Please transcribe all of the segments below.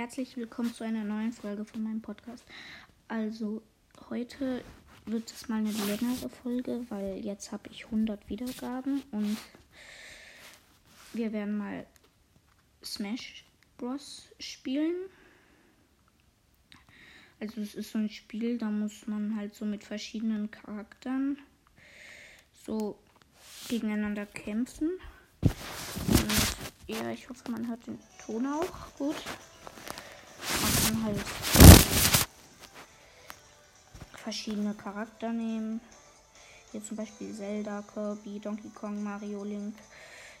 herzlich willkommen zu einer neuen Folge von meinem Podcast. Also heute wird es mal eine längere Folge, weil jetzt habe ich 100 Wiedergaben und wir werden mal Smash Bros spielen. Also es ist so ein Spiel, da muss man halt so mit verschiedenen Charakteren so gegeneinander kämpfen. Und ja, ich hoffe, man hört den Ton auch gut. Kann halt verschiedene Charakter nehmen. Hier zum Beispiel Zelda, Kirby, Donkey Kong, Mario, Link,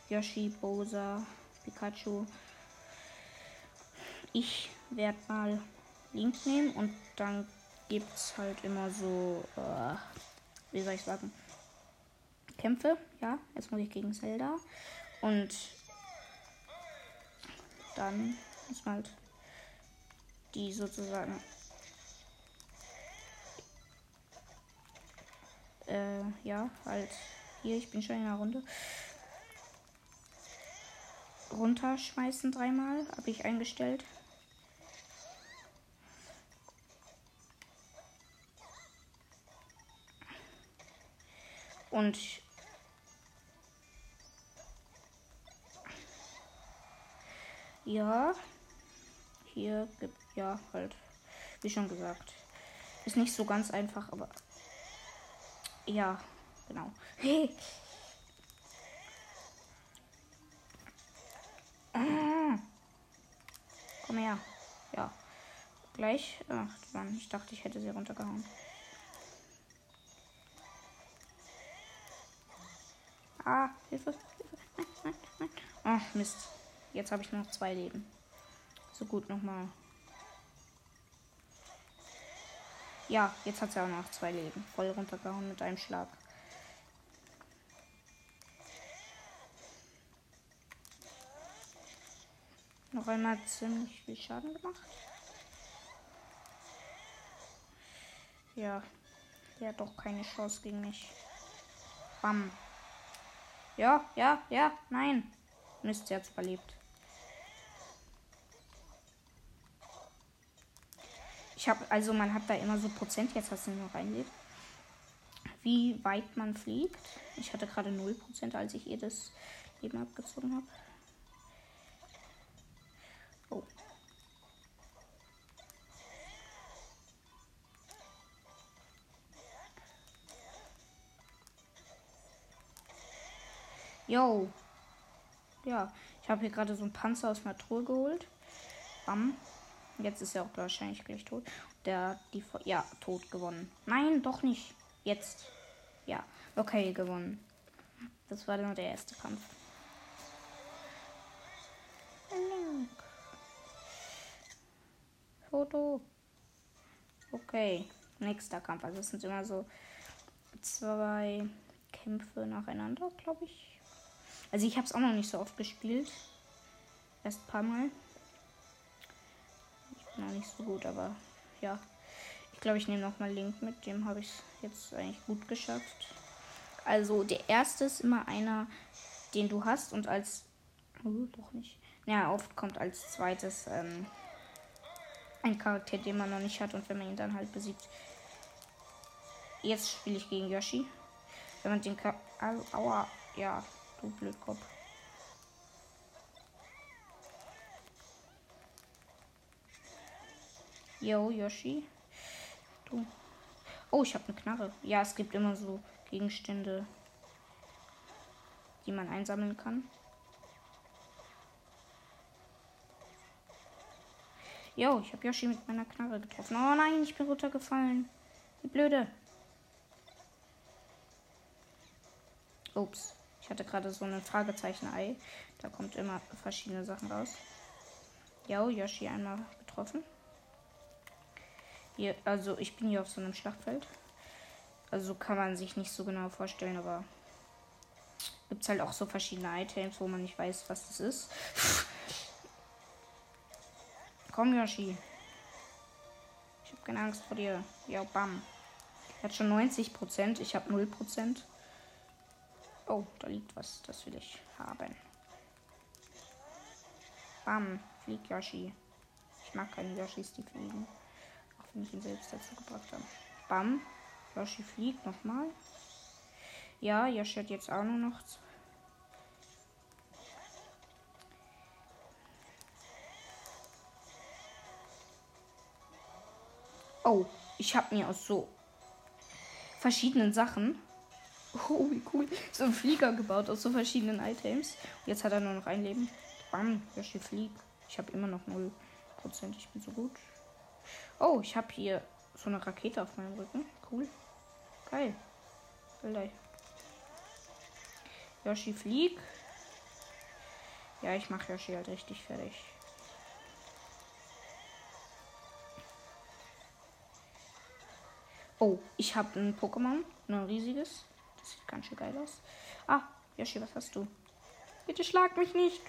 Yoshi, Bowser, Pikachu. Ich werde mal Link nehmen und dann gibt es halt immer so, äh, wie soll ich sagen, Kämpfe. Ja, jetzt muss ich gegen Zelda. Und dann muss man halt die sozusagen äh, ja, halt hier, ich bin schon in der Runde. Runterschmeißen dreimal, habe ich eingestellt. Und ja, hier gibt ja halt, wie schon gesagt, ist nicht so ganz einfach, aber ja, genau. Ah. Komm her. Ja. Gleich. Ach, Mann, ich dachte, ich hätte sie runtergehauen. Ah, Hilfe. Hilfe. Nein, nein, nein. Ach, Mist. Jetzt habe ich nur noch zwei Leben. So gut, nochmal. Ja, jetzt hat sie auch noch zwei Leben. Voll runtergehauen mit einem Schlag. Noch einmal ziemlich viel Schaden gemacht. Ja, der hat doch keine Chance gegen mich. Bam. Ja, ja, ja, nein. Mist, jetzt überlebt. Ich habe, also man hat da immer so Prozent, jetzt du noch reinlebt. Wie weit man fliegt. Ich hatte gerade 0%, als ich ihr das Leben abgezogen habe. Oh. Yo. Ja, ich habe hier gerade so einen Panzer aus einer Truhe geholt. Bam. Jetzt ist er auch wahrscheinlich gleich tot. Der, die, ja, tot gewonnen. Nein, doch nicht. Jetzt. Ja, okay, gewonnen. Das war nur der erste Kampf. Foto. Okay, nächster Kampf. Also es sind immer so zwei Kämpfe nacheinander, glaube ich. Also ich habe es auch noch nicht so oft gespielt. Erst ein paar Mal noch nicht so gut, aber ja. Ich glaube, ich nehme noch mal Link mit. Dem habe ich jetzt eigentlich gut geschafft. Also der erste ist immer einer, den du hast und als oh, doch nicht. Ja, oft kommt als zweites ähm, ein Charakter, den man noch nicht hat und wenn man ihn dann halt besiegt. Jetzt spiele ich gegen Yoshi. Wenn man den Ka Aua, ja, du Blödkopf. Yo, Yoshi. Du. Oh, ich habe eine Knarre. Ja, es gibt immer so Gegenstände, die man einsammeln kann. Yo, ich habe Yoshi mit meiner Knarre getroffen. Oh nein, ich bin runtergefallen. Wie blöde. Ups. Ich hatte gerade so ein Fragezeichen-Ei. Da kommt immer verschiedene Sachen raus. Yo, Yoshi einmal getroffen. Hier, also ich bin hier auf so einem Schlachtfeld. Also kann man sich nicht so genau vorstellen, aber gibt es halt auch so verschiedene Items, wo man nicht weiß, was das ist. Komm, Yoshi. Ich habe keine Angst vor dir. Ja, bam. Er hat schon 90 Prozent. Ich habe 0 Prozent. Oh, da liegt was. Das will ich haben. Bam. Flieg, Yoshi. Ich mag keine Yoshis, die fliegen. Wenn ich ihn selbst dazu gebracht habe. Bam. Yoshi fliegt nochmal. Ja, Yoshi hat jetzt auch nur noch Oh, ich habe mir aus so verschiedenen Sachen. Oh, wie cool. So einen Flieger gebaut aus so verschiedenen Items. Jetzt hat er nur noch ein Leben. Bam, Yoshi fliegt. Ich habe immer noch 0%. Ich bin so gut. Oh, ich habe hier so eine Rakete auf meinem Rücken. Cool. Geil. Geil. Yoshi fliegt. Ja, ich mache Yoshi halt richtig fertig. Oh, ich habe ein Pokémon. Ein riesiges. Das sieht ganz schön geil aus. Ah, Yoshi, was hast du? Bitte schlag mich nicht.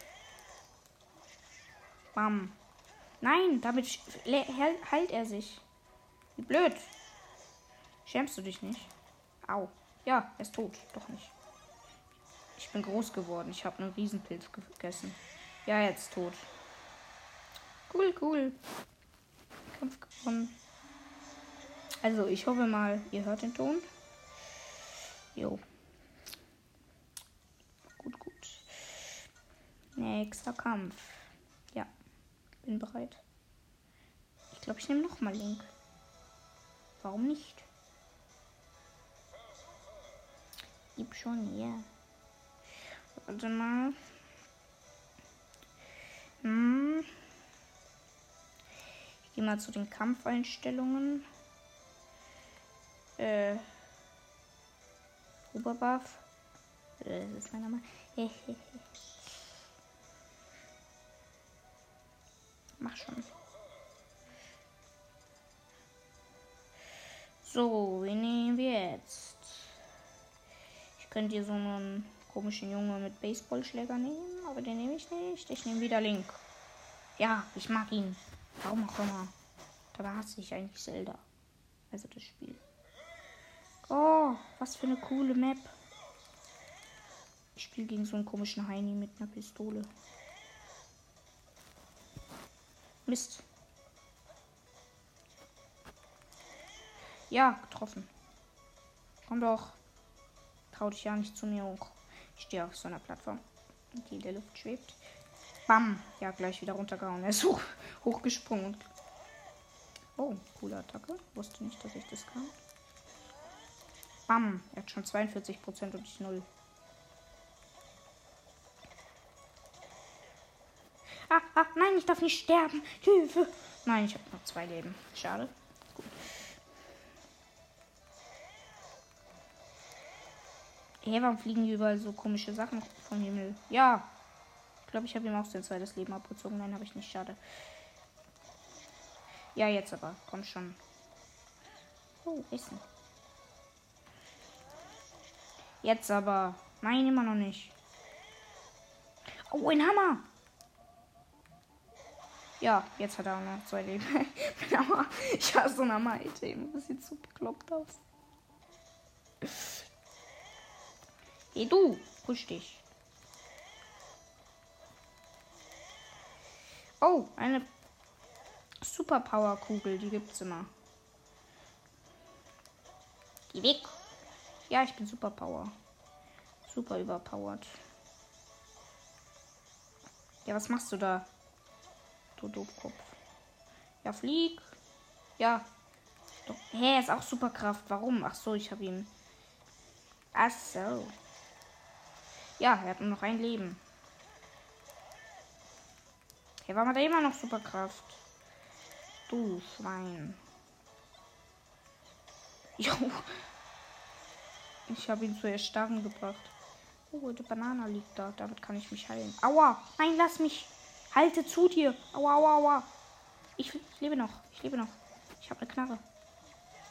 Bam. Nein, damit heilt er sich. Wie blöd. Schämst du dich nicht? Au. Ja, er ist tot. Doch nicht. Ich bin groß geworden. Ich habe einen Riesenpilz gegessen. Ja, jetzt tot. Cool, cool. Kampf gewonnen. Also, ich hoffe mal, ihr hört den Ton. Jo. Gut, gut. Nächster Kampf. Bin bereit. Ich glaube, ich nehme noch mal Link. Warum nicht? Gib schon, ja. Warte mal. Hm. Ich gehe mal zu den Kampfeinstellungen äh, Oberbuff. Äh, das ist mein Name. Mach schon. So, wen nehmen wir jetzt? Ich könnte hier so einen komischen Junge mit Baseballschläger nehmen, aber den nehme ich nicht. Ich nehme wieder Link. Ja, ich mag ihn. Warum auch immer. Dabei hasse ich eigentlich Zelda. Also das Spiel. Oh, was für eine coole Map. Ich spiele gegen so einen komischen Heini mit einer Pistole. Mist. Ja, getroffen. Komm doch. Trau dich ja nicht zu mir hoch. Ich stehe auf so einer Plattform, die in der Luft schwebt. Bam. Ja, gleich wieder runtergehauen. Er ist hoch, hochgesprungen. Oh, coole Attacke. Wusste nicht, dass ich das kann. Bam. Er hat schon 42 Prozent und ich null. Ah, ah, nein, ich darf nicht sterben. Hilfe. Nein, ich habe noch zwei Leben. Schade. Gut. Hey, warum fliegen hier überall so komische Sachen vom Himmel? Ja. Ich glaube, ich habe ihm auch sein zweites Leben abgezogen. Nein, habe ich nicht. Schade. Ja, jetzt aber. Komm schon. Oh, Essen. Jetzt aber. Nein, immer noch nicht. Oh, ein Hammer. Ja, jetzt hat er auch noch zwei Leben. Ich habe so ein Hammer-Item. Das sieht so bekloppt aus. Hey du, push dich. Oh, eine Superpower-Kugel, die gibt's immer. Geh weg. Ja, ich bin super Power. Super überpowered. Ja, was machst du da? Du Doofkopf. Ja, flieg. Ja. Hä, hey, ist auch Superkraft. Warum? Ach so, ich habe ihn. Ach so. Ja, er hat nur noch ein Leben. Hey, warum hat er immer noch Superkraft? Du Schwein. Jo, ich habe ihn zu erstarren gebracht. Oh, die Banane liegt da. Damit kann ich mich heilen. Aua! Nein, lass mich! Halte zu dir! Aua, aua, aua! Ich, ich lebe noch. Ich lebe noch. Ich habe eine Knarre.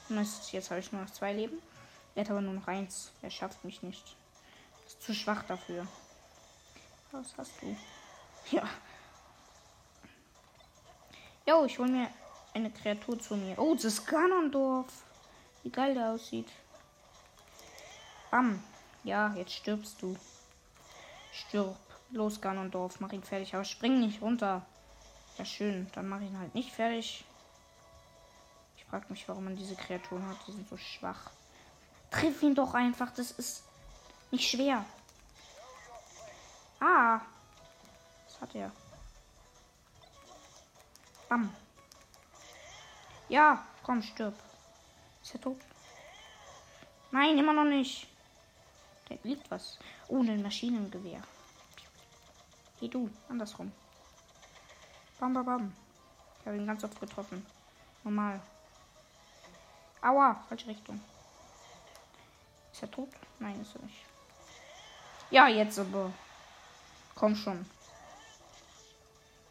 Mist, jetzt habe ich nur noch zwei Leben. Er hat aber nur noch eins. Er schafft mich nicht. Ist zu schwach dafür. Was hast du? Ja. Jo, ich hole mir eine Kreatur zu mir. Oh, das Ganondorf. Wie geil der aussieht. Bam. Ja, jetzt stirbst du. Stirb. Los, Ganondorf, mach ihn fertig. Aber spring nicht runter. Ja, schön. Dann mache ich ihn halt nicht fertig. Ich frage mich, warum man diese Kreaturen hat. Die sind so schwach. Triff ihn doch einfach. Das ist nicht schwer. Ah. Was hat er? Bam. Ja, komm, stirb. Ist er tot? Nein, immer noch nicht. Da liegt was. Oh, ein Maschinengewehr. Hey du, andersrum. Bam, bam, bam. Ich habe ihn ganz oft getroffen. Normal. Aua, falsche Richtung. Ist er tot? Nein, ist er nicht. Ja, jetzt aber. Komm schon.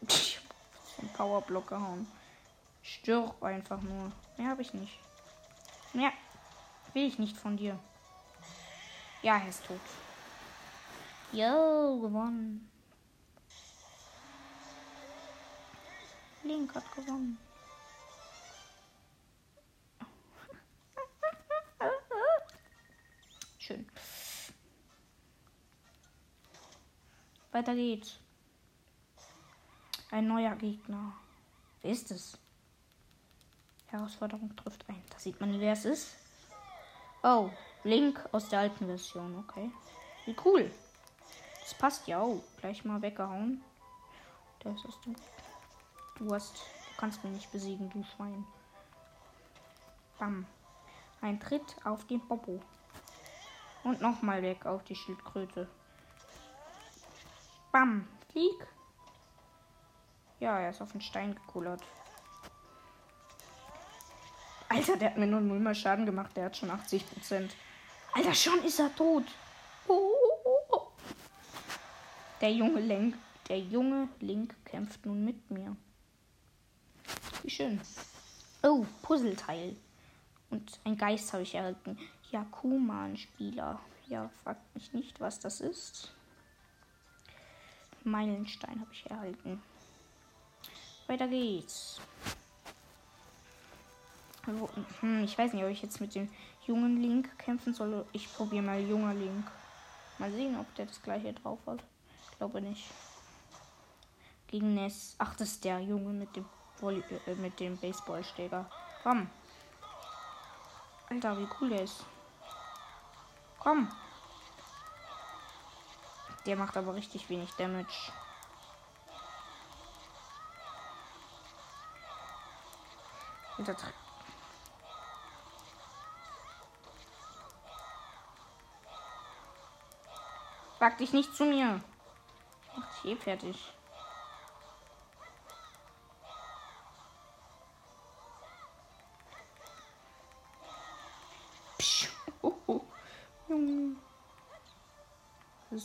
Den Powerblock gehauen. Stirb einfach nur. Mehr habe ich nicht. Mehr will ich nicht von dir. Ja, er ist tot. Yo, gewonnen. Link hat gewonnen. Schön. Weiter geht's. Ein neuer Gegner. Wer ist es? Herausforderung trifft ein. Da sieht man, wer es ist. Oh, Link aus der alten Version. Okay. Wie cool. Das passt ja auch. Gleich mal weggehauen. Der ist aus dem Du hast. Du kannst mich nicht besiegen, du Schwein. Bam. Ein Tritt auf den Popo. Und nochmal weg auf die Schildkröte. Bam. Flieg. Ja, er ist auf den Stein gekullert. Alter, der hat mir nur null mal Schaden gemacht. Der hat schon 80 Prozent. Alter, schon ist er tot. Der junge Link, der junge Link kämpft nun mit mir. Wie schön. Oh, Puzzleteil. Und ein Geist habe ich erhalten. Ja, Kuman-Spieler. Ja, fragt mich nicht, was das ist. Meilenstein habe ich erhalten. Weiter geht's. Hm, ich weiß nicht, ob ich jetzt mit dem jungen Link kämpfen soll. Ich probiere mal junger Link. Mal sehen, ob der das gleiche drauf hat. Ich glaube nicht. Gegen Ness. Ach, das ist der Junge mit dem Volley äh, mit dem Baseballschläger. Komm. Alter, wie cool der ist. Komm. Der macht aber richtig wenig Damage. Alter, Wag dich nicht zu mir. Ich mach dich eh fertig.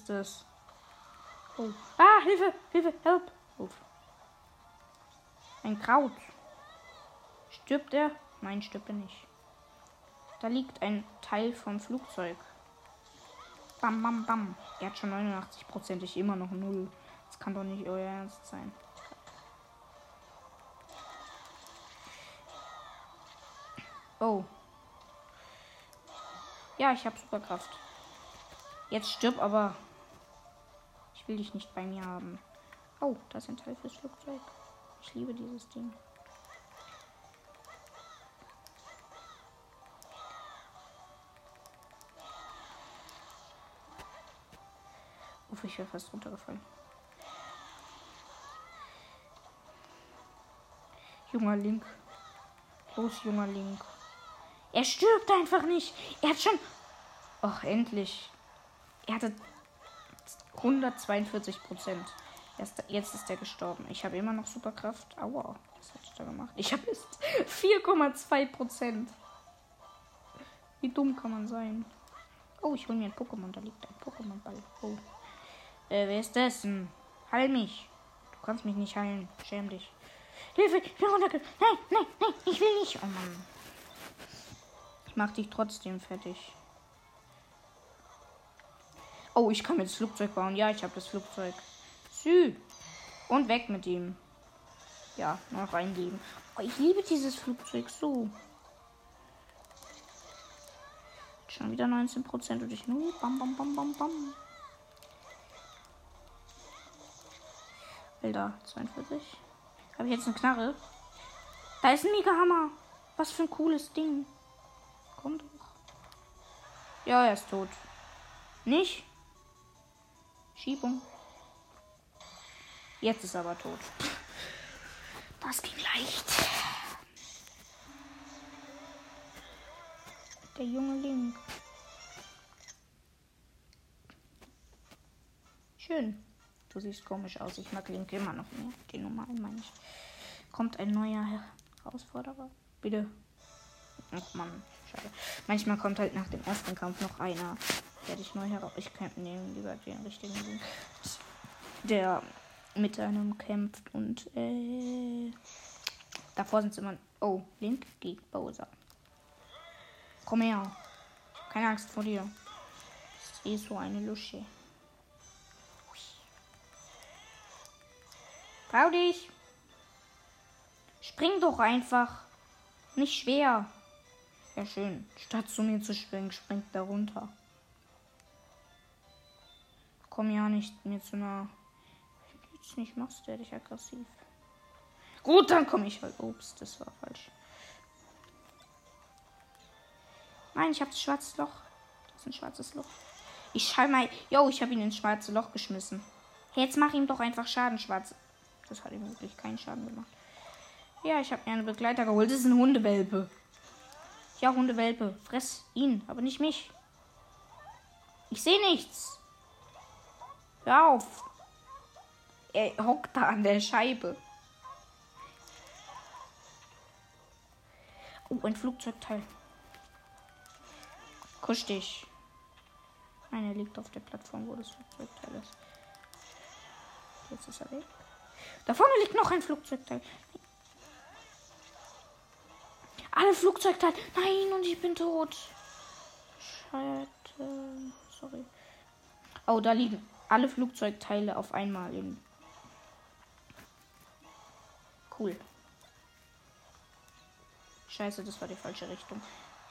Ist das? Oh. Ah, Hilfe, Hilfe, help. Oh. Ein Kraut. Stirbt er? Nein, stirbt er nicht. Da liegt ein Teil vom Flugzeug. Bam, bam, bam. Er hat schon 89 Prozent, ich immer noch null. Das kann doch nicht euer Ernst sein. Oh. Ja, ich habe Superkraft. Jetzt stirb aber. Will dich nicht bei mir haben. Oh, das ist ein Teil fürs Flugzeug. Ich liebe dieses Ding. Uff, ich wäre fast runtergefallen. Junger Link. Los, junger Link. Er stirbt einfach nicht. Er hat schon. Ach, endlich. Er hatte 142 Prozent. Jetzt ist er gestorben. Ich habe immer noch Superkraft. Aua, was hat er da gemacht? Ich habe jetzt 4,2 Prozent. Wie dumm kann man sein? Oh, ich hole mir ein Pokémon. Da liegt ein Pokémon-Ball. Oh. Äh, wer ist das? Hm. Heil mich. Du kannst mich nicht heilen. Schäm dich. Hilfe, ich bin runtergefallen. Nein, nein, nein, ich will nicht. Oh Mann. Ich mach dich trotzdem fertig. Oh, ich kann mir das Flugzeug bauen. Ja, ich habe das Flugzeug. Sü. Und weg mit ihm. Ja, noch reingeben. Oh, ich liebe dieses Flugzeug so. Schon wieder 19% und ich nur. Bam, bam, bam, bam, bam. Alter, 42. Habe ich jetzt eine Knarre? Da ist ein Mega-Hammer. Was für ein cooles Ding. Komm doch. Ja, er ist tot. Nicht? Schiebung. Jetzt ist er aber tot. Das ging leicht. Der junge Link. Schön. Du siehst komisch aus. Ich mag Link immer noch mehr. Den normalen meine ich. Kommt ein neuer Herausforderer. Bitte. Ach man, schade. Manchmal kommt halt nach dem ersten Kampf noch einer. Werde ich neu heraus. Ich kann nehmen lieber den richtigen Link. Der mit einem kämpft und äh, davor sind sie immer. Oh, Link gegen Bowser. Komm her. Keine Angst vor dir. Das ist eh so eine Lusche. Trau dich. Spring doch einfach. Nicht schwer. Ja, schön. Statt zu mir zu springen, springt da runter. Komm ja nicht mir zu nah. Wenn du nicht machst, werde ich aggressiv. Gut, dann komme ich halt. Ups, das war falsch. Nein, ich habe das schwarze Loch. Das ist ein schwarzes Loch. Ich schau mal. Yo, ich habe ihn ins schwarze Loch geschmissen. Hey, jetzt mach ihm doch einfach Schaden, schwarz. Das hat ihm wirklich keinen Schaden gemacht. Ja, ich habe mir einen Begleiter geholt. Das ist ein Hundewelpe. Ja, Hundewelpe. Fress ihn, aber nicht mich. Ich sehe nichts. Auf. Er hockt da an der Scheibe. Oh, ein Flugzeugteil. Kusch dich. Nein, liegt auf der Plattform, wo das Flugzeugteil ist. Jetzt ist er weg. Da vorne liegt noch ein Flugzeugteil. Alle Flugzeugteile. Nein, und ich bin tot. Scheiße. Sorry. Oh, da liegen alle Flugzeugteile auf einmal in. Cool. Scheiße, das war die falsche Richtung.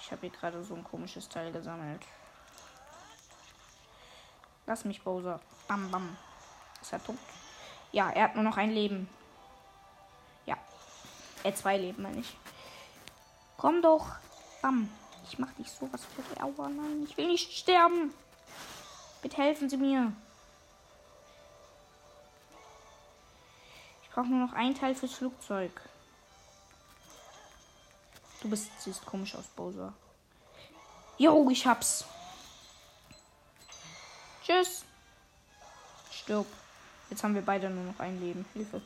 Ich habe hier gerade so ein komisches Teil gesammelt. Lass mich, Bowser. Bam, bam. Ist er tot? Ja, er hat nur noch ein Leben. Ja. Er zwei Leben, meine ich. Komm doch. Bam. Ich mach dich sowas für Aua, nein. Ich will nicht sterben. Bitte helfen Sie mir. Brauche nur noch ein Teil fürs Flugzeug. Du bist, siehst komisch aus, Bowser. Jo, ich hab's. Tschüss. Stirb. Jetzt haben wir beide nur noch ein Leben. Hilfe.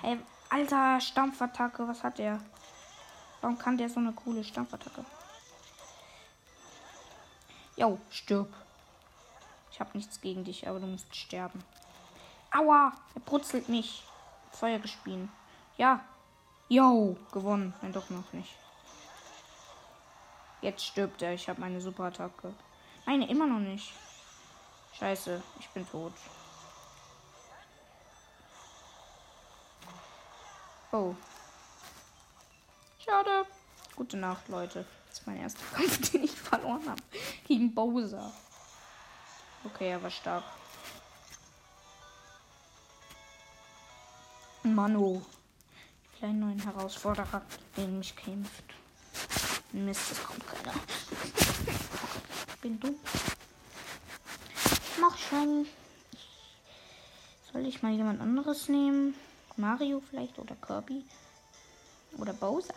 Hey, alter Stampfattacke, was hat der? Warum kann der so eine coole Stampfattacke? Jo, stirb. Ich habe nichts gegen dich, aber du musst sterben. Aua, er brutzelt mich. Feuer gespielt. Ja. Jo, gewonnen. Nein, doch noch nicht. Jetzt stirbt er. Ich habe meine Superattacke. Nein, immer noch nicht. Scheiße, ich bin tot. Oh. Schade. Gute Nacht, Leute. Das ist mein erster Kampf, den ich verloren habe. Gegen Bowser. Okay, er war stark. Mano. Die kleinen neuen Herausforderer, gegen mich kämpft. Mist, es kommt keiner. Bin du? Mach schon. Soll ich mal jemand anderes nehmen? Mario vielleicht oder Kirby oder Bowser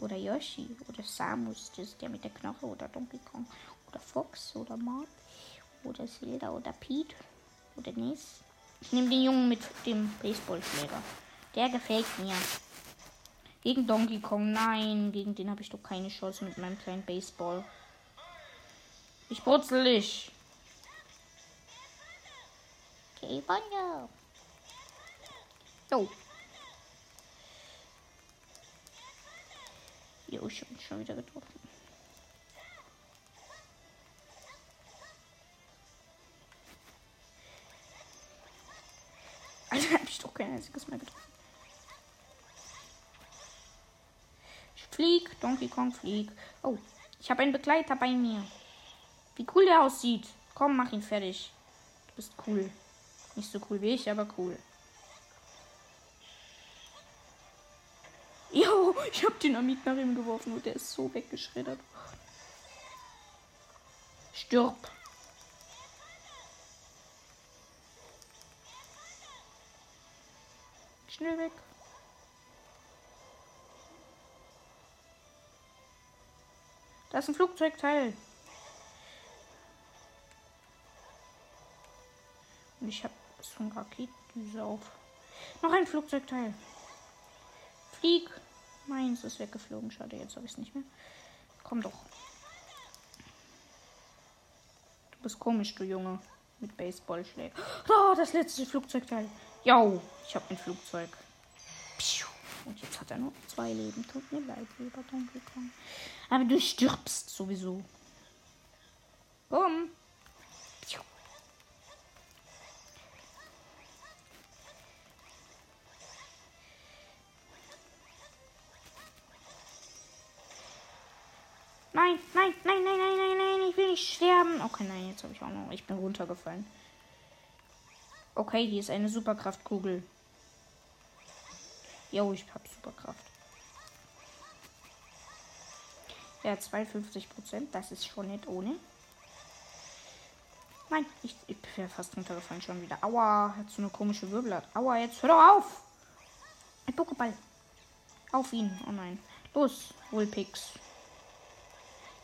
oder Yoshi oder Samus, das ist der mit der Knoche oder Donkey Kong oder Fox oder Mark oder Zelda oder Pete oder Ness. Ich nehme den Jungen mit dem Baseballschläger. Der gefällt mir. Gegen Donkey Kong, nein, gegen den habe ich doch keine Chance mit meinem kleinen Baseball. Ich putzel dich. Okay, Bonjo. Jo. Jo, ich habe schon wieder getroffen. Also habe ich doch kein einziges mehr getroffen. Flieg, Donkey Kong flieg. Oh, ich habe einen Begleiter bei mir. Wie cool der aussieht. Komm, mach ihn fertig. Du bist cool. Nicht so cool wie ich, aber cool. Jo, ich habe Dynamit nach ihm geworfen und der ist so weggeschreddert. Stirb. Schnell weg. Da ist ein Flugzeugteil. Und ich habe so ein Raketendüse auf. Noch ein Flugzeugteil. Flieg. Meins ist weggeflogen. Schade, jetzt habe ich es nicht mehr. Komm doch. Du bist komisch, du Junge. Mit Baseballschlägen. Oh, das letzte Flugzeugteil. Jo, ich habe ein Flugzeug. Und jetzt hat er nur zwei Leben. Tut mir leid, lieber Donkey Kong. Aber du stirbst sowieso. Bumm. Nein, nein, nein, nein, nein, nein, nein, ich will nicht sterben. Okay, nein, jetzt habe ich auch noch. Ich bin runtergefallen. Okay, hier ist eine Superkraftkugel. Jo, ich habe Superkraft. Ja, 52 Prozent. Das ist schon nicht ohne. Nein, ich, ich bin fast runtergefallen schon wieder. Aua, hat so eine komische Wirbelart. Aua, jetzt hör doch auf! Ein Pokéball. Auf ihn. Oh nein. Los, Wohlpix.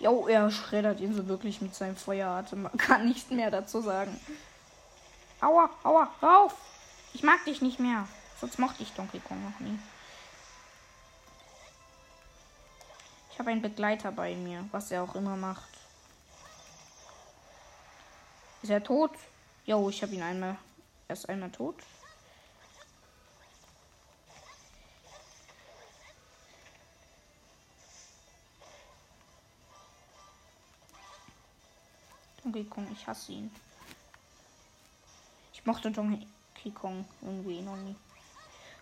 Jo, er schreddert ihn so wirklich mit seinem Feueratem. Man kann nichts mehr dazu sagen. Aua, aua, hör auf! Ich mag dich nicht mehr. Sonst mochte ich Donkey Kong noch nie. Ich habe einen Begleiter bei mir, was er auch immer macht. Ist er tot? Jo, ich habe ihn einmal. Er ist einmal tot. Donkey Kong, ich hasse ihn. Ich mochte Donkey Kong irgendwie noch nie.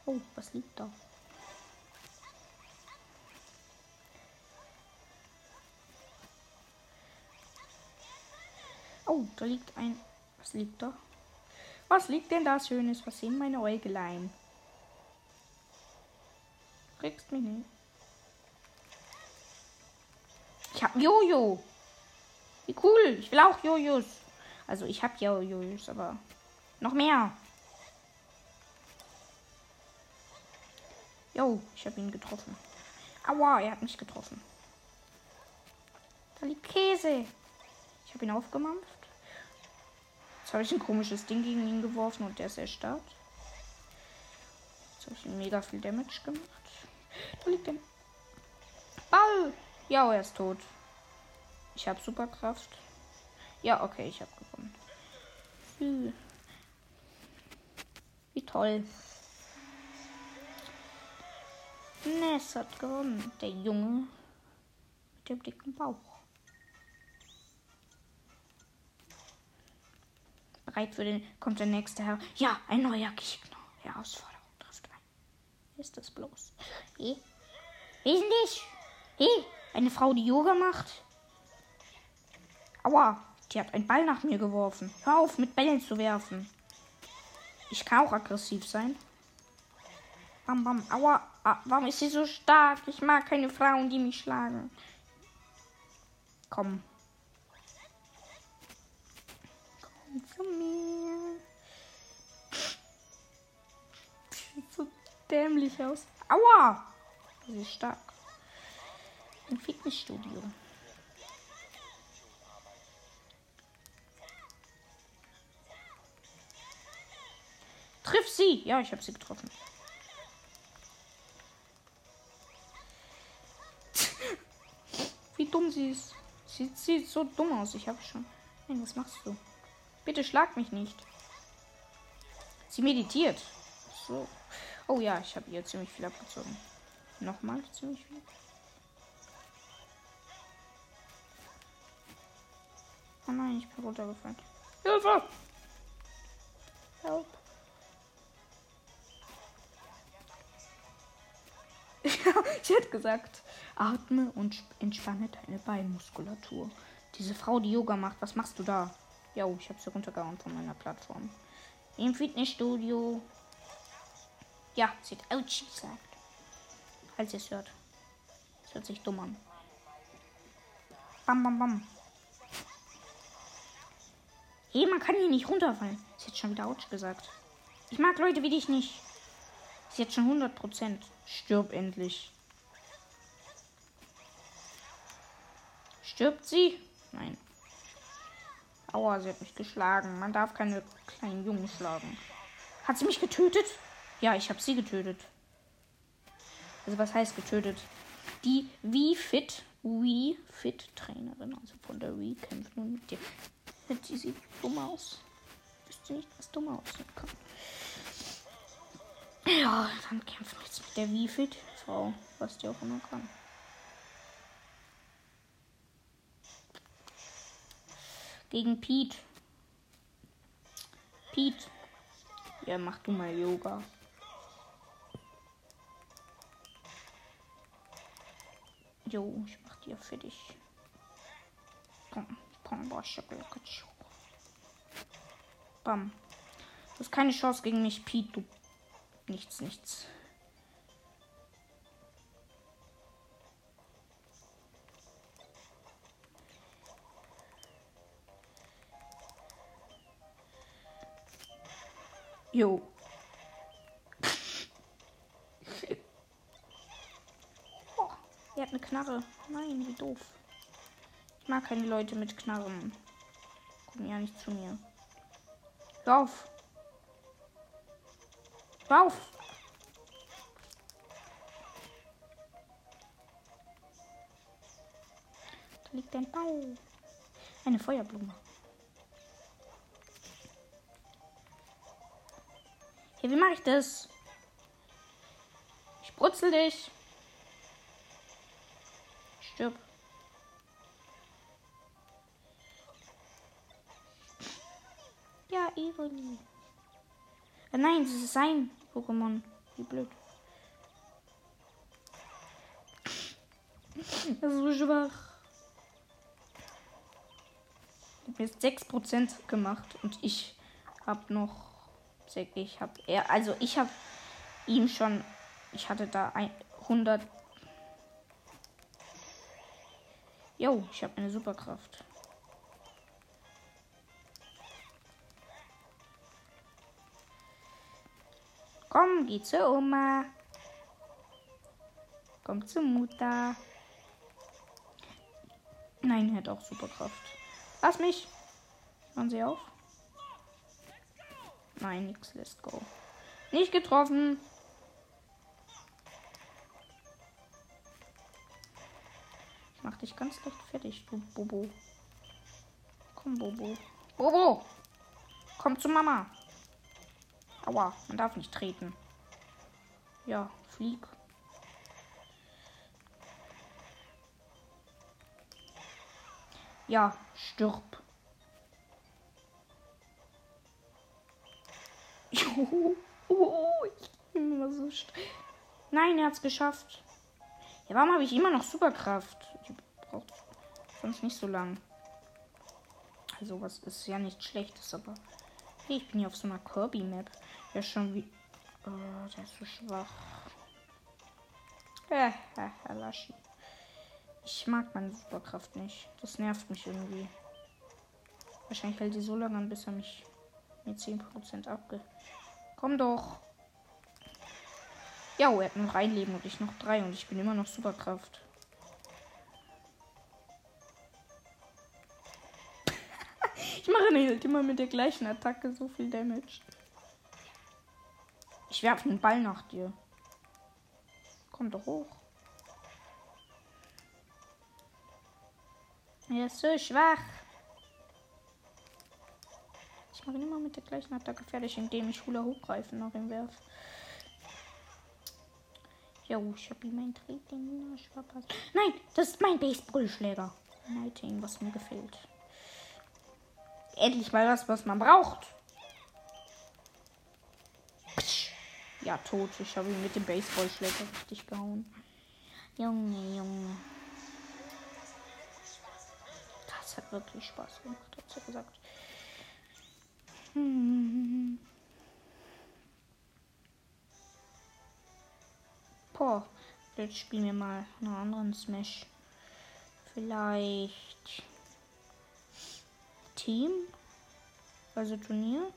Oh, was liegt da? Oh, da liegt ein. Was liegt da? Was liegt denn da Schönes? Was sehen meine Äugelein? Kriegst mich nicht. Ich hab Jojo. Wie cool. Ich will auch Jojos. Also ich hab Jojos, aber noch mehr. Jo, ich habe ihn getroffen. Aua, er hat mich getroffen. Da liegt Käse. Ich habe ihn aufgemampft. Jetzt habe ich ein komisches Ding gegen ihn geworfen und der ist erstarrt. Jetzt habe ich ihm mega viel Damage gemacht. Da liegt ein Ball. Ja, er ist tot. Ich habe Superkraft. Ja, okay, ich habe gewonnen. Wie toll. Ness hat gewonnen. Der Junge mit dem dicken Bauch. Bereit für den. Kommt der nächste Herr. Ja, ein neuer Gegner. Herausforderung trifft ein. Ist das bloß? Hey? Wesentlich? Hey, eine Frau, die Yoga macht? Aua, die hat einen Ball nach mir geworfen. Hör auf, mit Bällen zu werfen. Ich kann auch aggressiv sein. Bam, bam. Aua. Ah, warum ist sie so stark? Ich mag keine Frauen, die mich schlagen. Komm. Komm zu mir. Sieht so dämlich aus. Aua. Sie ist stark. Im Fitnessstudio. Triff sie! Ja, ich habe sie getroffen. Wie dumm sie ist. Sie sieht so dumm aus. Ich habe schon. Nein, was machst du? Bitte schlag mich nicht. Sie meditiert. So. Oh ja, ich habe ihr ziemlich viel abgezogen. Nochmal ziemlich viel. Oh nein, ich bin runtergefallen. Hilfe! Help. ich hätte gesagt, atme und entspanne deine Beinmuskulatur. Diese Frau, die Yoga macht, was machst du da? Jo, ich habe sie runtergehauen von meiner Plattform. Im Fitnessstudio. Ja, sie hat Ouchie gesagt. Falls ihr es hört. Das hört sich dumm an. Bam, bam, bam. Hey, man kann hier nicht runterfallen. Ist jetzt schon wieder Autsch gesagt. Ich mag Leute wie dich nicht. Ist jetzt schon 100%. Stirb endlich. Stirbt sie? Nein. Aua, sie hat mich geschlagen. Man darf keine kleinen Jungen schlagen. Hat sie mich getötet? Ja, ich habe sie getötet. Also was heißt getötet? Die wie fit, wie fit Trainerin, also von der Wii kämpft nun mit dir. Die sieht dumm aus. Wüsste nicht, was dumm aussehen kann. Ja, dann kämpfen wir jetzt mit der wie fit Frau, was die auch immer kann. Gegen Pete. Pete. Ja, mach du mal Yoga. Jo, ich mach dir für dich. Komm, komm, boah, Bam. Du hast keine Chance gegen mich, Pete, du. Nichts, nichts. Jo. Oh, er hat eine Knarre. Nein, wie doof. Ich mag keine Leute mit Knarren. Kommen ja nicht zu mir. Lauf. Lauf. Da liegt ein Ball. Eine Feuerblume. Hey, wie mache ich das? Ich brutzel dich. Stirb. Ja, Evoli. Äh, nein, das ist sein Pokémon. Wie blöd. Das ist so schwach. Ich habe jetzt 6% gemacht und ich habe noch ich habe er, also ich habe ihm schon, ich hatte da 100. Jo, ich habe eine Superkraft. Komm, geh zur Oma. Komm zur Mutter. Nein, er hat auch Superkraft. Lass mich. Machen Sie auf. Nein, nix. Let's go. Nicht getroffen. Ich mach dich ganz leicht fertig, du Bobo. Komm, Bobo. Bobo! Komm zu Mama. Aua, man darf nicht treten. Ja, flieg. Ja, stirb. Oh, ich bin immer so Nein, er hat es geschafft. Ja, warum habe ich immer noch Superkraft? Die braucht sonst nicht so lang. Also, was ist ja nicht schlechtes, aber. Hey, ich bin hier auf so einer Kirby-Map. Ja, schon wie. Oh, der ist so schwach. Äh, äh, Laschi. Ich mag meine Superkraft nicht. Das nervt mich irgendwie. Wahrscheinlich hält die so lange an, bis er mich mit 10% abge. Komm doch. Ja, er hat noch ein Leben und ich noch drei und ich bin immer noch Superkraft. ich mache nicht immer mit der gleichen Attacke so viel Damage. Ich werfe einen Ball nach dir. Komm doch hoch. Er ist so schwach. Ich mache immer mit der gleichen Attacke fertig, indem ich Hula Hochreifen nach ihm werfe. Jo, ich habe ihm ein Treten verpasst. Nein, das ist mein Baseballschläger. Nighting, was mir gefällt. Endlich mal das, was man braucht. Ja, tot. Ich habe ihn mit dem Baseballschläger richtig gehauen. Junge, Junge. Das hat wirklich Spaß gemacht, hat sie gesagt. Boah, Jetzt spielen wir mal einen anderen Smash. Vielleicht Team? Also Turnier?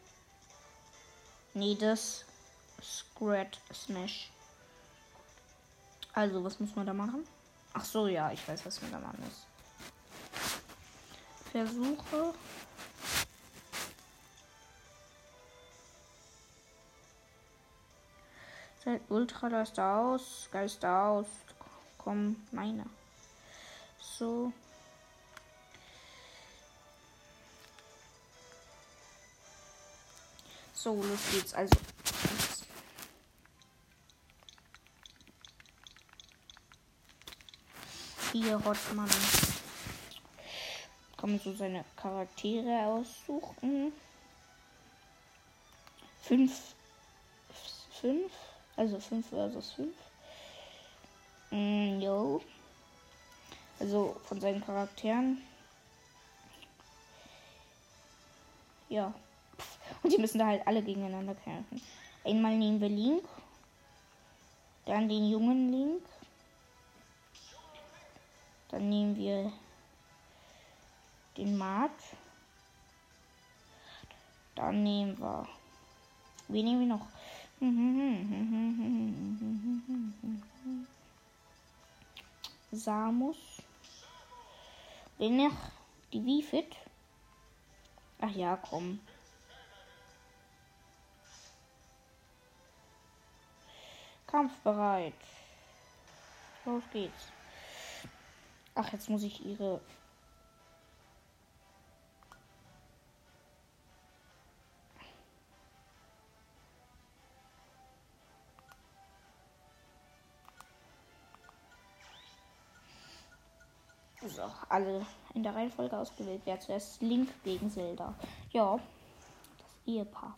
Nee, das Scrat Smash. Also, was muss man da machen? Ach so, ja, ich weiß, was man da machen muss. Versuche. Seid Ultra, da ist da aus. Geist da aus. Komm, meiner. So. So, los geht's. Also. Hier Rottmann. Kann man so seine Charaktere aussuchen. Fünf. Fünf. Also 5 versus 5. Mm, jo. Also von seinen Charakteren. Ja. Und die müssen da halt alle gegeneinander kämpfen. Einmal nehmen wir Link. Dann den jungen Link. Dann nehmen wir den Mart. Dann nehmen wir. Wie nehmen wir noch? Samus. Bin ich die wie fit? Ach ja, komm. Kampfbereit. Los geht's. Ach, jetzt muss ich ihre So, alle in der Reihenfolge ausgewählt. Wer zuerst Link gegen Zelda. Ja, das Ehepaar.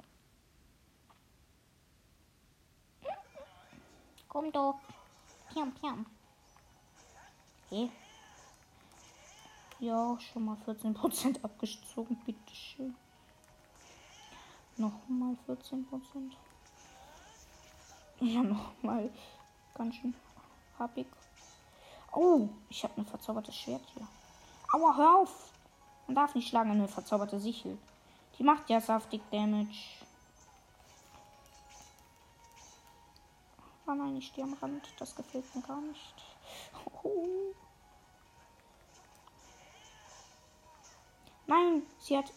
Komm doch. Piam, piam. Okay. Ja, schon mal 14% abgezogen, bitteschön. Nochmal 14%. Ja, nochmal. Ganz schön happig. Oh, ich habe ein verzaubertes Schwert hier. Aua, hör auf! Man darf nicht schlagen, eine verzauberte Sichel. Die macht ja saftig Damage. Oh nein, ich stehe am Rand. Das gefällt mir gar nicht. Oh. Nein, sie hat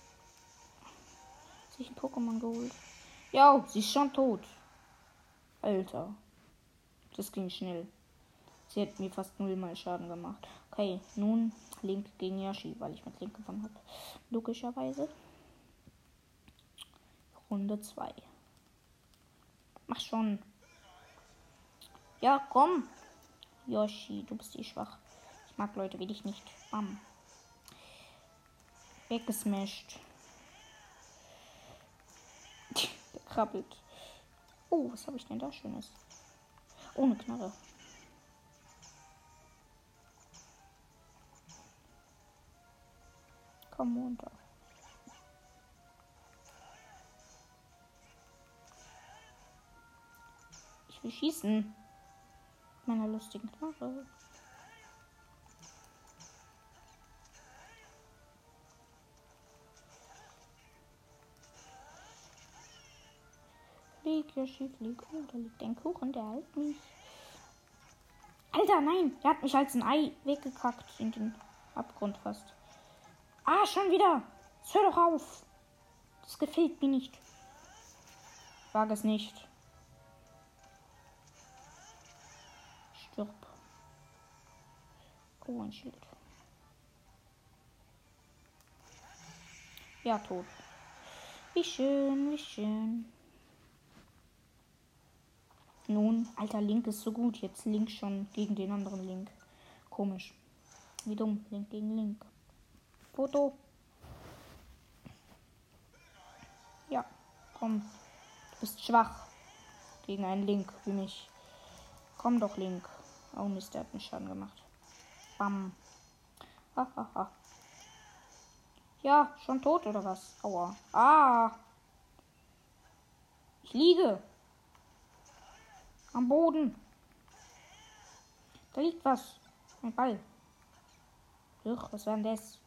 sich ein Pokémon geholt. Ja, sie ist schon tot. Alter. Das ging schnell. Sie hat mir fast null mal Schaden gemacht. Okay, nun Link gegen Yoshi, weil ich mit Link gewonnen habe. Logischerweise. Runde 2. Mach schon. Ja, komm. Yoshi, du bist eh schwach. Ich mag Leute wie dich nicht. Bam. Weggesmashed. Der krabbelt. Oh, was habe ich denn da Schönes? Ohne Knarre. Komm runter. Ich will schießen. Mit meiner lustigen Knarre. Flieg, Yoshi, flieg. Oh, da liegt ein Kuchen, der hält mich. Alter, nein, der hat mich als ein Ei weggekackt in den Abgrund fast. Ah, schon wieder. Das hör doch auf. Das gefällt mir nicht. Wag es nicht. Stirb. Oh, ein Schild. Ja, tot. Wie schön, wie schön. Nun, alter Link ist so gut. Jetzt Link schon gegen den anderen Link. Komisch. Wie dumm. Link gegen Link. Foto. Ja, komm. Du bist schwach. Gegen einen Link wie mich. Komm doch, Link. Oh Mist, der hat mich Schaden gemacht. Bam. Hahaha. Ja, schon tot oder was? Aua. Ah. Ich liege. Am Boden. Da liegt was. Ein Ball. Ugh, was war denn das?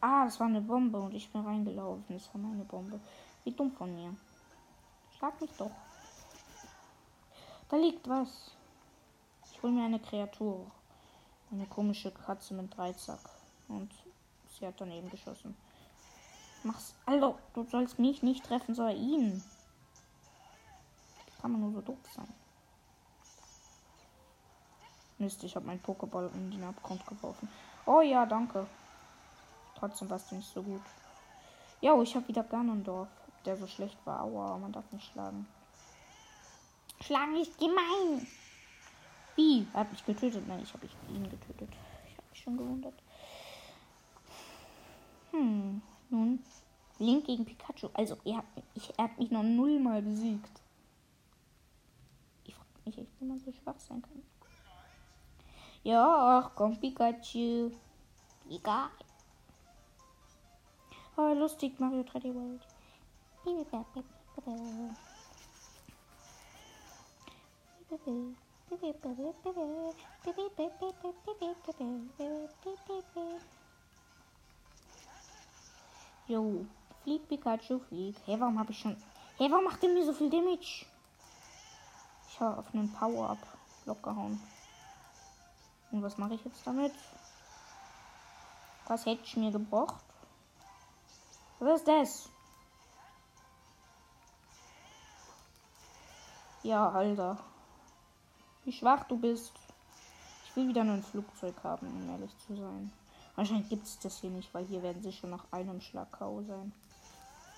Ah, das war eine Bombe und ich bin reingelaufen. Das war meine Bombe. Wie dumm von mir. Schlag mich doch. Da liegt was. Ich hole mir eine Kreatur. Eine komische Katze mit Dreizack. Und sie hat daneben geschossen. Mach's. Alter, du sollst mich nicht treffen, sondern ihn. Kann man nur so doof sein. Mist, ich habe meinen Pokéball in den Abgrund geworfen. Oh ja, danke. Trotzdem warst du nicht so gut. Jo, ich habe wieder Ganondorf. Der so schlecht war. Aua, man darf nicht schlagen. Schlagen ist gemein. Wie? Er hat mich getötet. Nein, ich habe ihn getötet. Ich habe mich schon gewundert. Hm, nun. Link gegen Pikachu. Also, er hat, ich, er hat mich noch nullmal besiegt. Ich frage mich echt, wie man so schwach sein kann. Ja, ach komm, Pikachu. Egal. Oh, lustig, Mario 3D World. Jo, flieg Pikachu, flieg. Hey, warum habe ich schon... Hey, warum macht er mir so viel Damage? Ich habe auf einen Power-Up-Block gehauen. Und was mache ich jetzt damit? Was hätte ich mir gebraucht? Was ist das? Ja, Alter. Wie schwach du bist. Ich will wieder nur ein Flugzeug haben, um ehrlich zu sein. Wahrscheinlich gibt es das hier nicht, weil hier werden sie schon nach einem Schlag K.O. sein.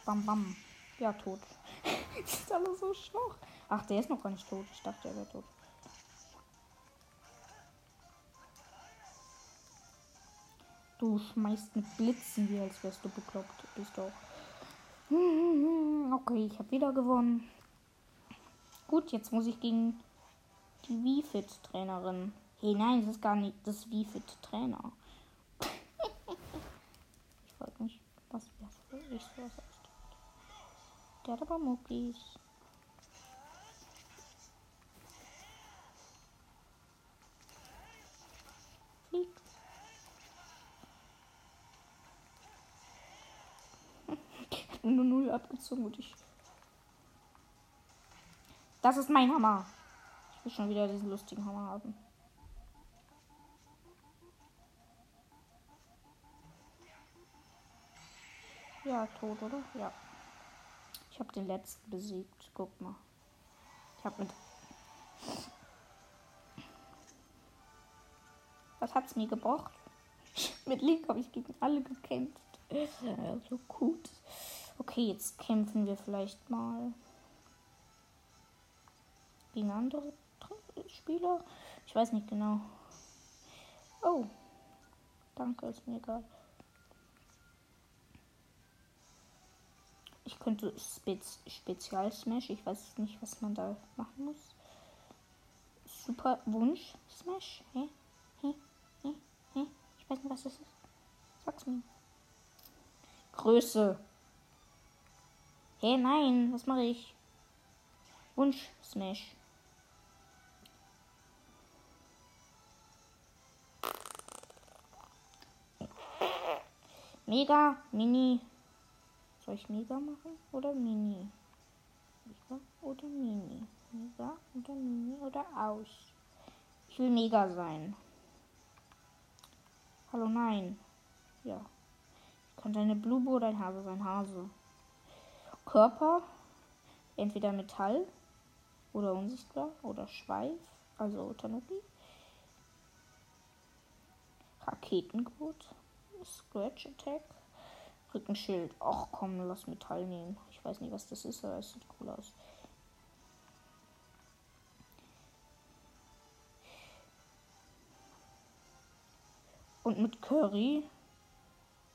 Bam, bam. Ja, tot. Die sind alle so schwach. Ach, der ist noch gar nicht tot. Ich dachte, er wäre tot. Du schmeißt mit Blitzen wie als wärst du bekloppt. Bist doch. Okay, ich habe wieder gewonnen. Gut, jetzt muss ich gegen die Wii-Fit-Trainerin. Hey, nein, das ist gar nicht das Wii-Fit-Trainer. ich frage mich, was ich so. Der hat aber Muckis. Nur null abgezogen und ich. Das ist mein Hammer. Ich will schon wieder diesen lustigen Hammer haben. Ja, tot, oder? Ja. Ich habe den letzten besiegt. Guck mal. Ich habe mit. Was hat's mir gebracht? mit Link habe ich gegen alle gekämpft. so gut. Okay, jetzt kämpfen wir vielleicht mal gegen andere Spieler. Ich weiß nicht genau. Oh, danke, ist mir egal. Ich könnte Spez Spezial Smash. Ich weiß nicht, was man da machen muss. Super Wunsch Smash. Hä? Hä? Hä? Hä? Ich weiß nicht, was das ist. Sag's mir. Größe. Hey, nein, was mache ich? Wunsch Smash. Mega, Mini. Soll ich Mega machen oder Mini? Mega oder Mini? Mega oder Mini oder aus? Ich will Mega sein. Hallo, nein. Ja. Ich könnte eine Blube oder ein Hase sein. Hase. Körper, entweder Metall oder unsichtbar oder Schweif, also Tanuki. Raketengurt, Scratch Attack, Rückenschild. Ach komm, lass Metall nehmen. Ich weiß nicht, was das ist, aber es sieht cool aus. Und mit Curry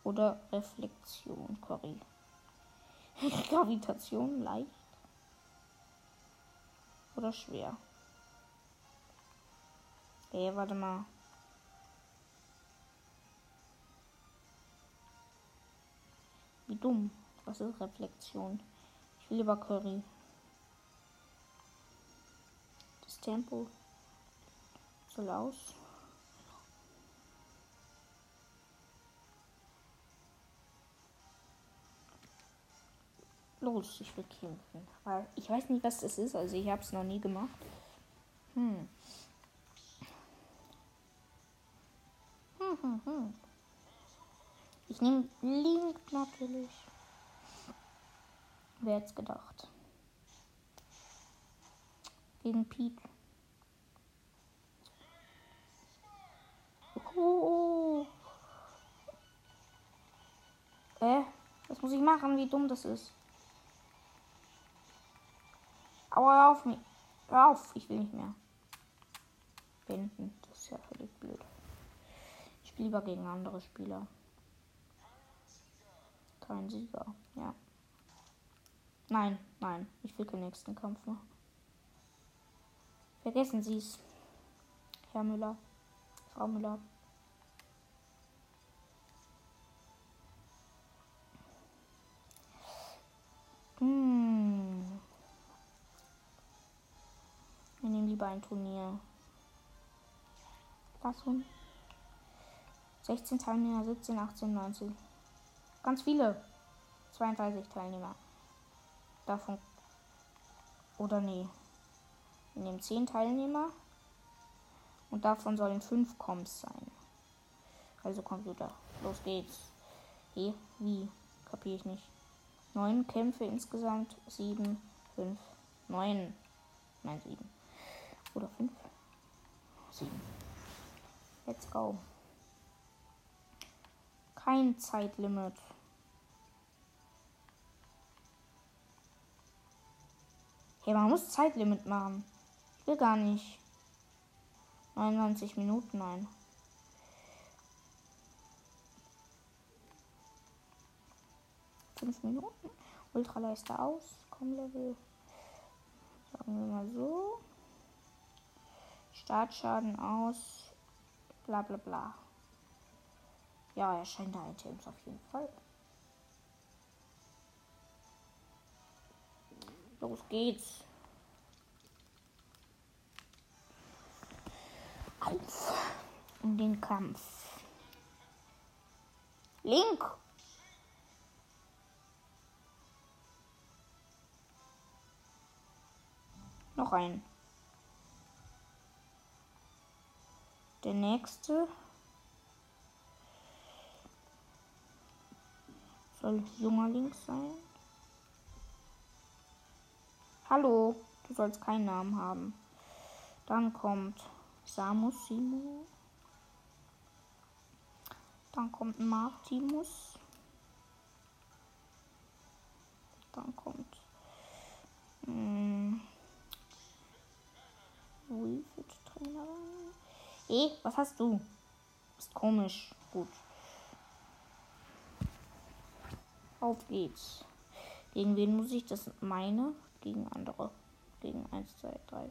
oder Reflexion Curry. Gravitation leicht oder schwer? Ey, warte mal. Wie dumm. Was ist Reflexion? Ich will lieber Curry. Das Tempo soll aus. Los, ich will kämpfen. Weil ich weiß nicht, was das ist. Also ich habe es noch nie gemacht. Hm. Hm, hm, hm. Ich nehme Link natürlich. Wer hätte gedacht? Gegen Pete. Oh. Äh, was muss ich machen? Wie dumm das ist. Aua, auf mich. Auf, ich will nicht mehr. Binden. Das ist ja völlig blöd. Ich spiele lieber gegen andere Spieler. Kein Sieger, ja. Nein, nein, ich will keinen nächsten Kampf mehr. Vergessen Sie es. Herr Müller. Frau Müller. Hm. Wir nehmen lieber ein Turnier. Was 16 Teilnehmer, 17, 18, 19. Ganz viele. 32 Teilnehmer. Davon. Oder nee. Wir nehmen 10 Teilnehmer. Und davon sollen 5 Comps sein. Also Computer. Los geht's. Hey, wie? Kapiere ich nicht. 9 Kämpfe insgesamt. 7, 5, 9. Nein, 7. Oder 5. 7. Let's go. Kein Zeitlimit. Hey, man muss Zeitlimit machen. Ich will gar nicht. 99 Minuten, nein. Fünf Minuten. Ultraleister aus. Komm, Level. Sagen wir mal so. Startschaden aus. Bla bla bla. Ja, erscheint da Items auf jeden Fall. Los geht's. Auf in den Kampf. Link. Noch ein. Der nächste soll junger Link sein. Hallo, du sollst keinen Namen haben. Dann kommt Samus Simu. Dann kommt Martimus. Dann kommt hm, Trainer. Eh, was hast du? Ist komisch. Gut. Auf geht's. Gegen wen muss ich das meine? gegen andere. Gegen 1, 2, 3, 4,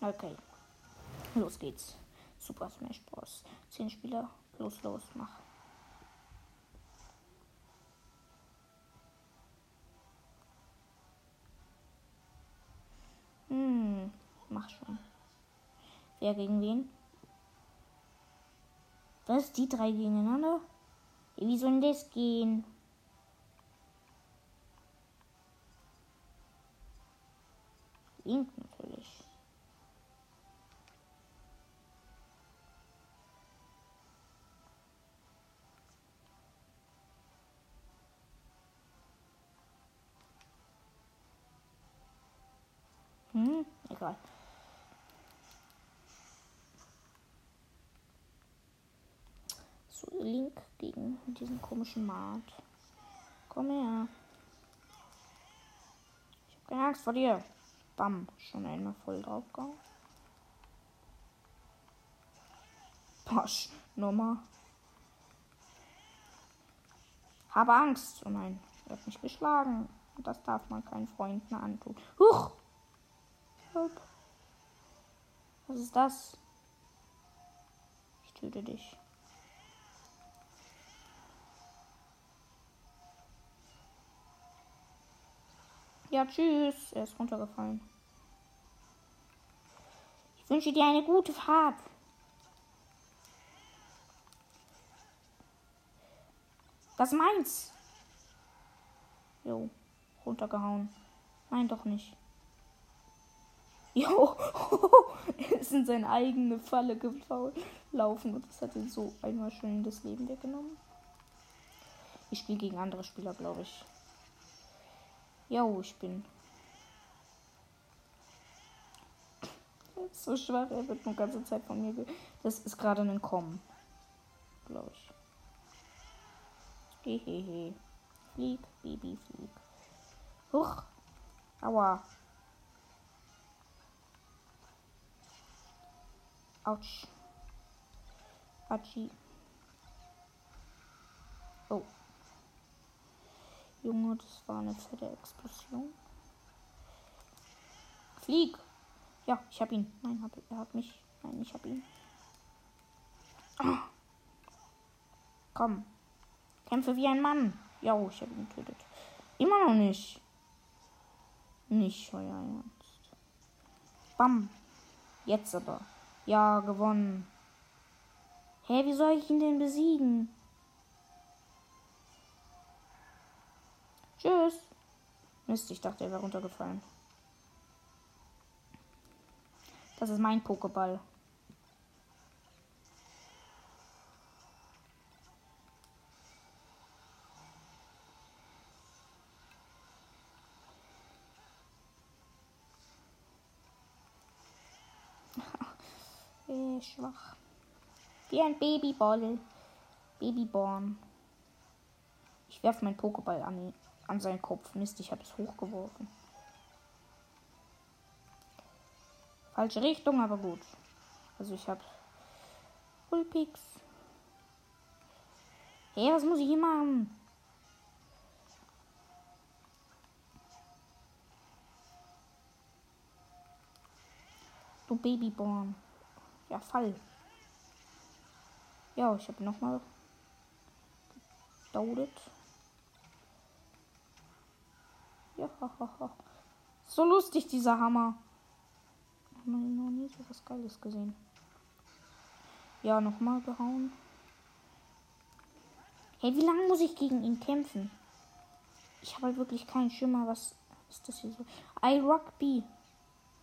Okay. Los geht's. Super Smash Bros. 10 Spieler. Los, los, mach. Hm, mach schon. Wer gegen wen? Was? Die drei gegeneinander? Wie soll das gehen? Link egal. So, Link gegen diesen komischen Mart. Komm her. Ich hab keine Angst vor dir. Bam, schon einmal voll draufgehauen. Pasch, nochmal. Habe Angst. Oh nein, er hat mich geschlagen. Das darf man keinen Freunden antun. Huch! Help. Was ist das? Ich töte dich. Ja, tschüss. Er ist runtergefallen. Ich wünsche dir eine gute Fahrt. Das meins. Jo, runtergehauen. Nein, doch nicht. Jo, er ist in seine eigene Falle gelaufen und das hat ihn so einmal schön das Leben weggenommen. Ich spiele gegen andere Spieler, glaube ich. Jo, ich bin. so schwach, er wird nur ganze Zeit von mir. Das ist gerade ein Kommen. Glaube ich. Hehehe. Flieg, Baby, flieg. Huch. Aua. Autsch. Atschi. Oh. Junge, das war eine fette Explosion. Flieg! Ja, ich hab ihn. Nein, hab, er hat mich. Nein, ich hab ihn. Ah. Komm. Kämpfe wie ein Mann. Ja, ich hab ihn getötet. Immer noch nicht. Nicht euer Ernst. Bam. Jetzt aber. Ja, gewonnen. Hä, wie soll ich ihn denn besiegen? Tschüss. Mist, ich dachte, er wäre runtergefallen. Das ist mein Pokéball. Äh, schwach. Wie ein Babyball. Babyborn. Ich werfe meinen Pokéball an, an seinen Kopf. Mist, ich habe es hochgeworfen. Falsche Richtung, aber gut. Also ich habe Pulpix. Hey, was muss ich hier machen? Du Babyborn. Ja, Fall. Ja, ich habe nochmal gedauert. Ja, so lustig dieser Hammer. Ich habe noch nie so was Geiles gesehen. Ja, nochmal gehauen. Hey, wie lange muss ich gegen ihn kämpfen? Ich habe halt wirklich keinen Schimmer. Was ist das hier so? I Rugby.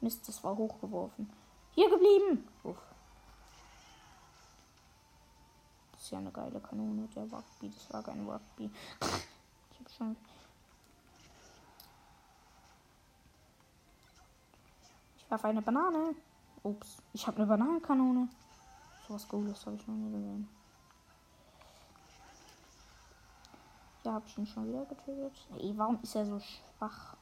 Mist, das war hochgeworfen. Hier geblieben. Uff. Ist ja eine geile Kanone, der Rugby. Das war kein Rugby. Ich hab schon. Ich werfe eine Banane. Ups, ich habe eine Bananenkanone. So was Cooles habe ich noch nie gesehen. Ja, habe ich ihn schon wieder getötet. Ey, warum ist er so schwach?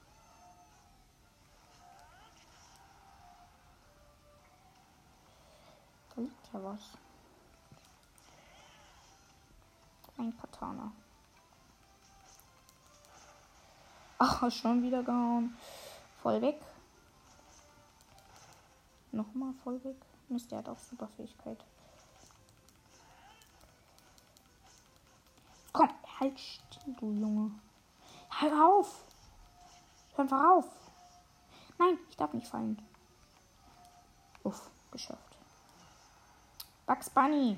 Da liegt ja was. Ein Katana. Ach, schon wieder gehauen. Voll weg. Nochmal voll weg. Mist, der hat auch super Fähigkeit. Komm, halt still, du Junge. Hör auf! Hör einfach auf! Nein, ich darf nicht fallen. Uff, geschafft. Bugs Bunny!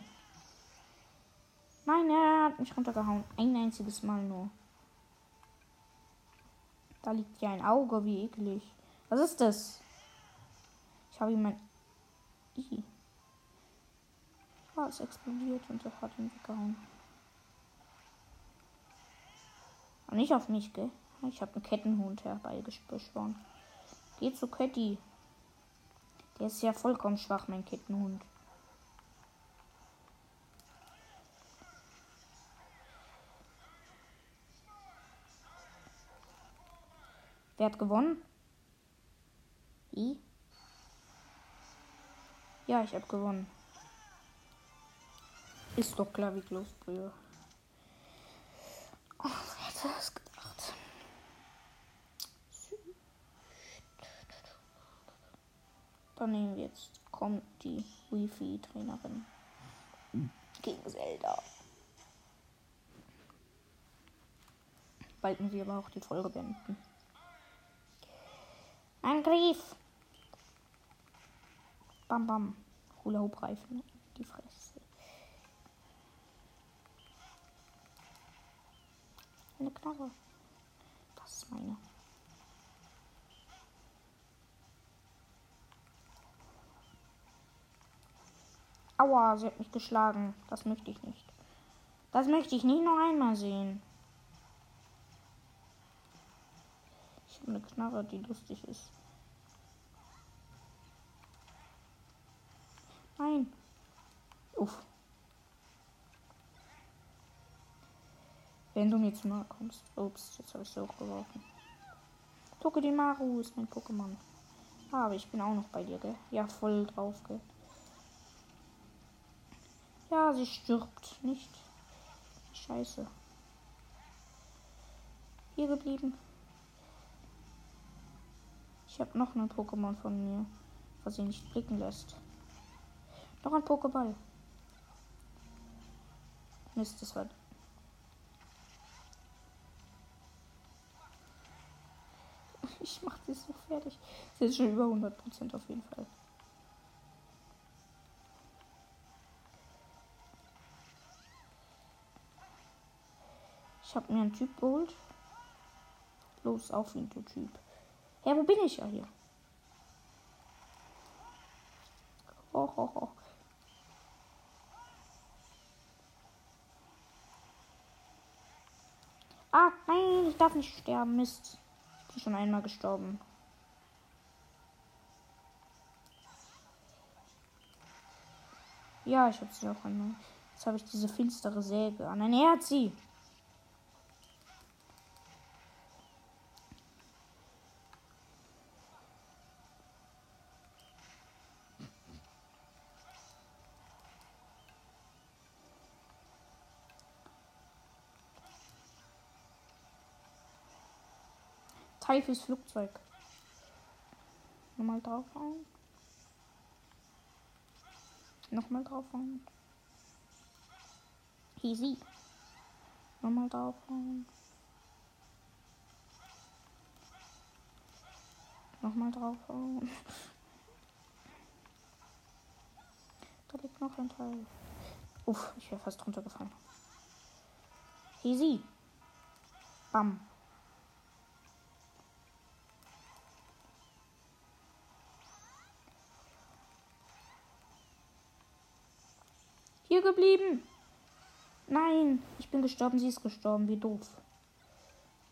Nein, er hat mich runtergehauen. Ein einziges Mal nur. Da liegt ja ein Auge, wie eklig. Was ist das? Ich habe ihm mein. I. Ah, es explodiert und er hat ihn weggehauen. Aber nicht auf mich, gell? Ich habe einen Kettenhund herbeigeschworen. Geh zu Ketty. Der ist ja vollkommen schwach, mein Kettenhund. Wer hat gewonnen? Wie? Ja, ich habe gewonnen. Ist doch klar, wie ich losbrühe. Oh, wer hätte das gedacht? Dann nehmen wir jetzt, kommt die Wifi-Trainerin gegen Zelda. Bald müssen wir aber auch die Folge beenden. Angriff! Bam, bam. Hula Hoop Reifen. Die Fresse. Eine Knarre. Das ist meine. Aua, sie hat mich geschlagen. Das möchte ich nicht. Das möchte ich nicht noch einmal sehen. Ich habe eine Knarre, die lustig ist. Nein. Uff. Wenn du mir zu nahe kommst. Ups, jetzt habe ich sie hochgeworfen. Tokodimaru ist mein Pokémon. Ah, aber ich bin auch noch bei dir, gell? Ja, voll drauf, gell? Ja, sie stirbt nicht. Scheiße. Hier geblieben. Ich habe noch ein Pokémon von mir, was sie nicht blicken lässt. Noch ein Pokéball. Mist, das war. Ich mach sie so fertig. Sie ist schon über 100% auf jeden Fall. Ich habe mir einen Typ geholt. Los, auf ihn, du Typ. Hey, wo bin ich ja hier? Oh, oh, oh. Ah, nein, ich darf nicht sterben. Mist. Ich bin schon einmal gestorben. Ja, ich habe sie auch einmal. Jetzt habe ich diese finstere Säge an. Nein, er hat sie. Teil Flugzeug. Nochmal draufhauen. Nochmal draufhauen. Easy. Nochmal draufhauen. Nochmal draufhauen. Da liegt noch ein Teil. Uff, ich wäre fast runtergefallen. Easy. Bam. Hier geblieben. Nein, ich bin gestorben, sie ist gestorben. Wie doof.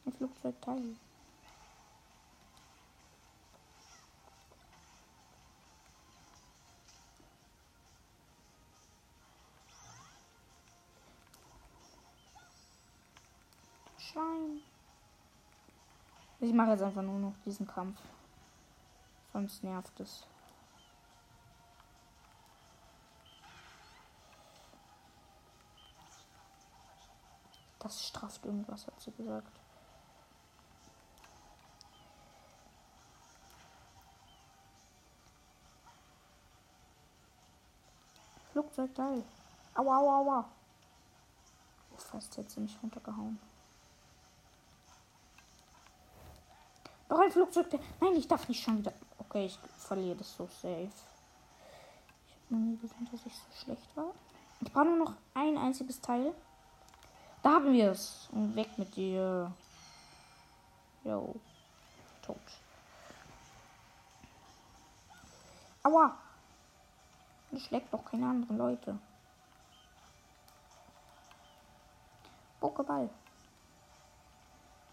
Ein Flugzeugteil. Schwein. Ich mache jetzt einfach nur noch diesen Kampf. Sonst nervt es. Das strafft irgendwas, hat sie gesagt. Flugzeugteil. Aua, aua, aua. Oh, fast hätte sie mich runtergehauen. Noch ein Flugzeugteil. Nein, ich darf nicht schon wieder. Okay, ich verliere das so safe. Ich habe noch nie gesehen, dass ich so schlecht war. Ich brauche nur noch ein einziges Teil. Da haben wir es. Und weg mit dir. Jo. Tot. Aua. Ich schlägt doch keine anderen Leute. Pokéball.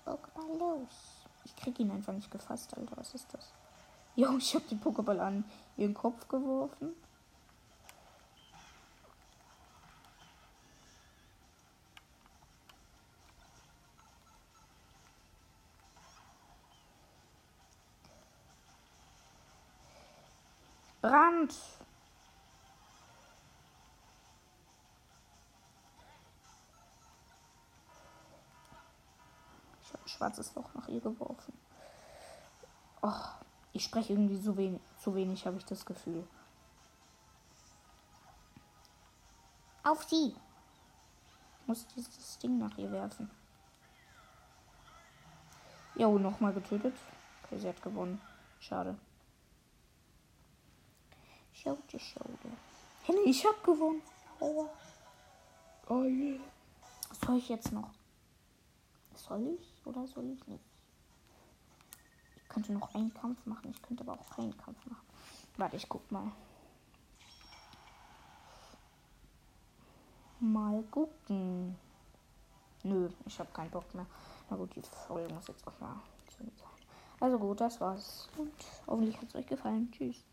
Pokéball los. Ich krieg ihn einfach nicht gefasst, Alter. Was ist das? Jo, ich hab den Pokéball an ihren Kopf geworfen. Brand. Ich habe ein schwarzes Loch nach ihr geworfen. Oh, ich spreche irgendwie so wenig, zu wenig, habe ich das Gefühl. Auf sie! Ich muss dieses Ding nach ihr werfen. Jo, nochmal getötet. Okay, sie hat gewonnen. Schade. Schade, schade. Hey, ich hab gewonnen. Oh. Oh yeah. Was soll ich jetzt noch? Soll ich oder soll ich nicht? Ich könnte noch einen Kampf machen. Ich könnte aber auch keinen Kampf machen. Warte, ich guck mal. Mal gucken. Nö, ich habe keinen Bock mehr. Na gut, die Folge muss jetzt auch mal zu sein. Also gut, das war's. Und hoffentlich hat es euch gefallen. Tschüss.